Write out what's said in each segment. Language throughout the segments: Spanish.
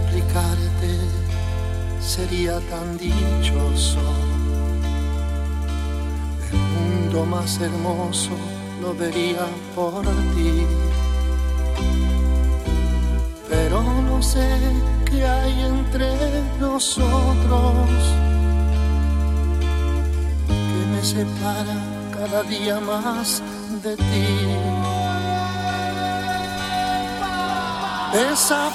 explicarte, sería tan dichoso. El mundo más hermoso lo vería por ti. Pero no sé qué hay entre nosotros que me separa cada día más de ti. Esa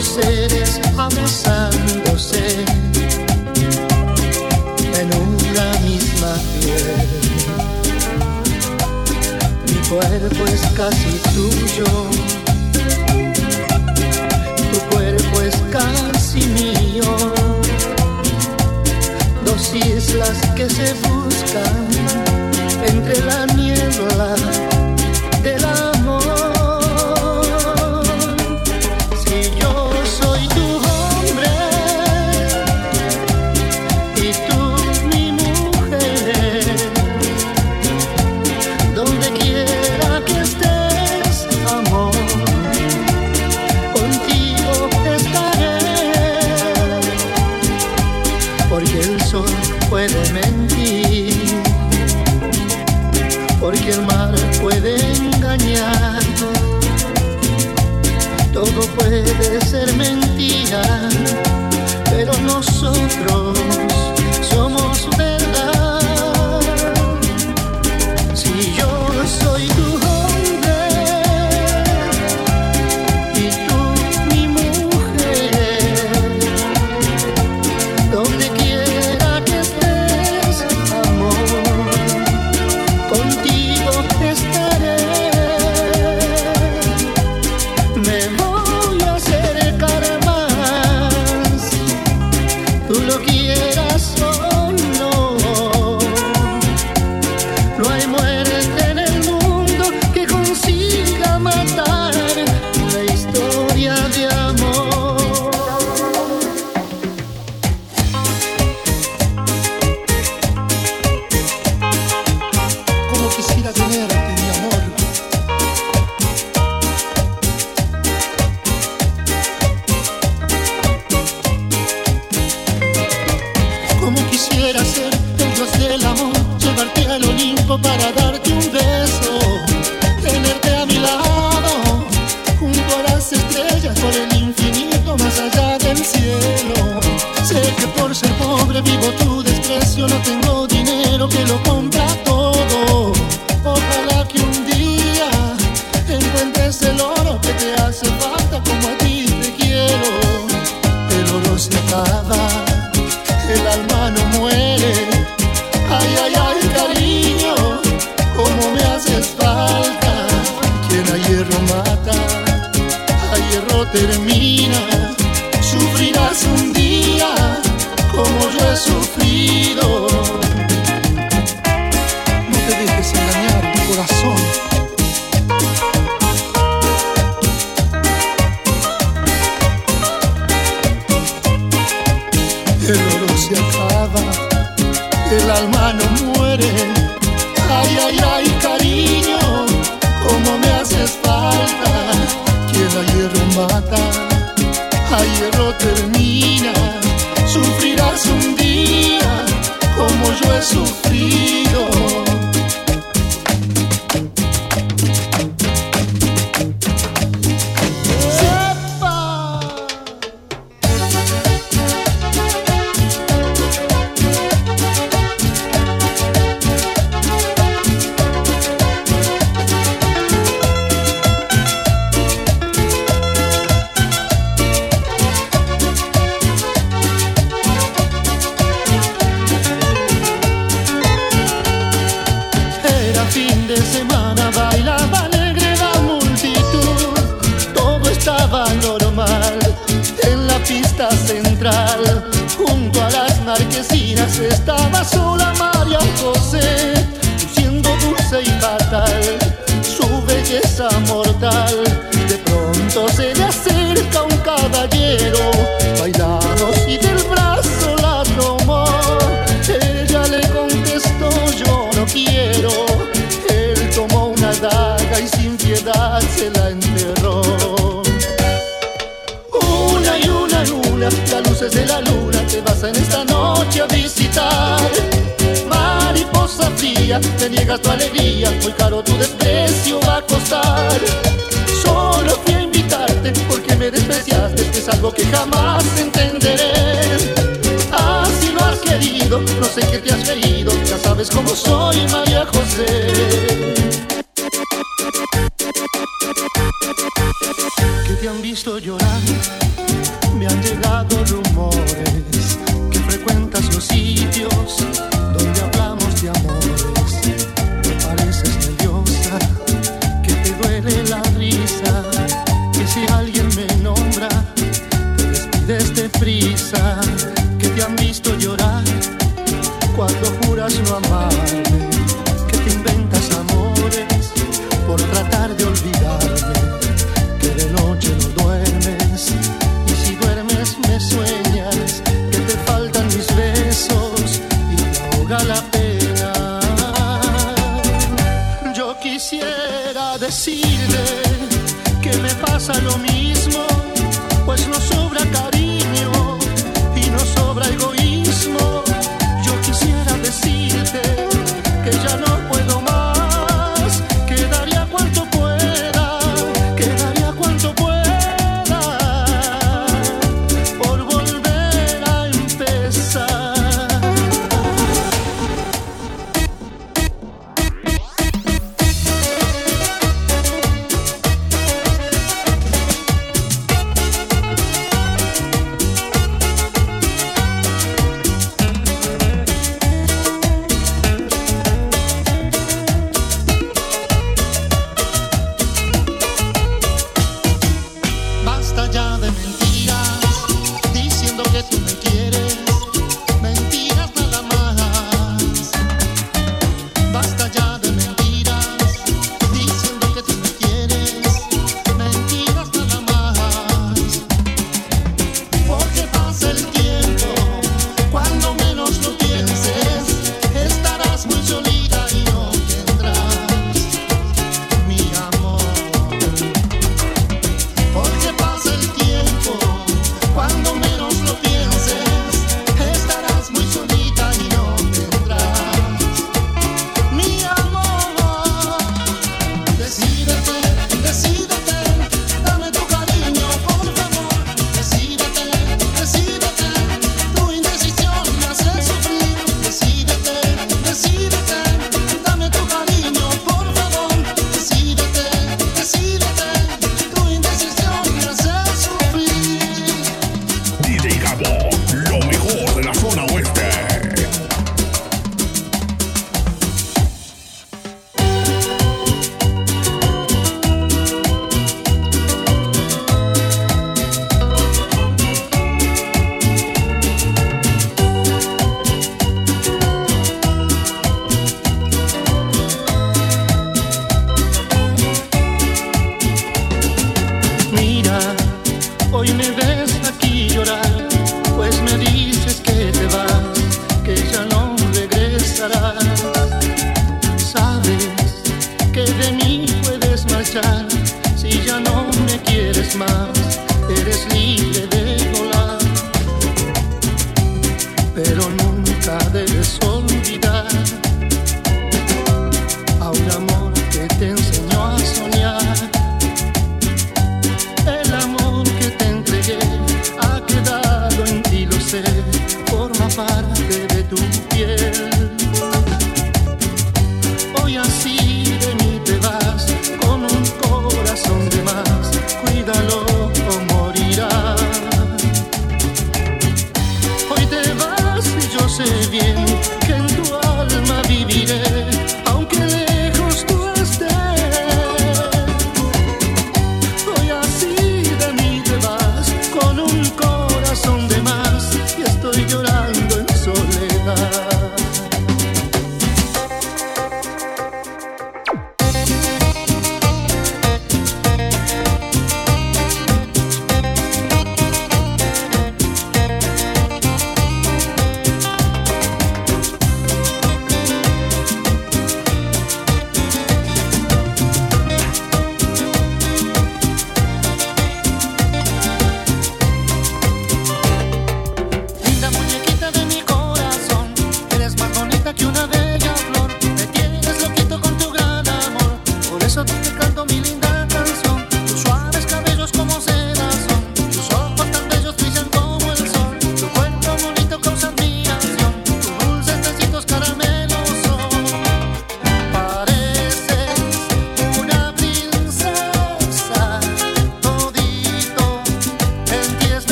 dos seres abrazándose en una misma piel. Mi cuerpo es casi tuyo, tu cuerpo es casi mío. Dos islas que se buscan entre la niebla termina mata, a hierro termina, sufrirás un día como yo he sufrido. luces la luna te vas en esta noche a visitar. Mariposa fría, te niegas tu alegría, muy caro tu desprecio va a costar. Solo fui a invitarte porque me despreciaste, es algo que jamás entenderé. Así lo has querido, no sé qué te has querido, ya sabes cómo soy María José.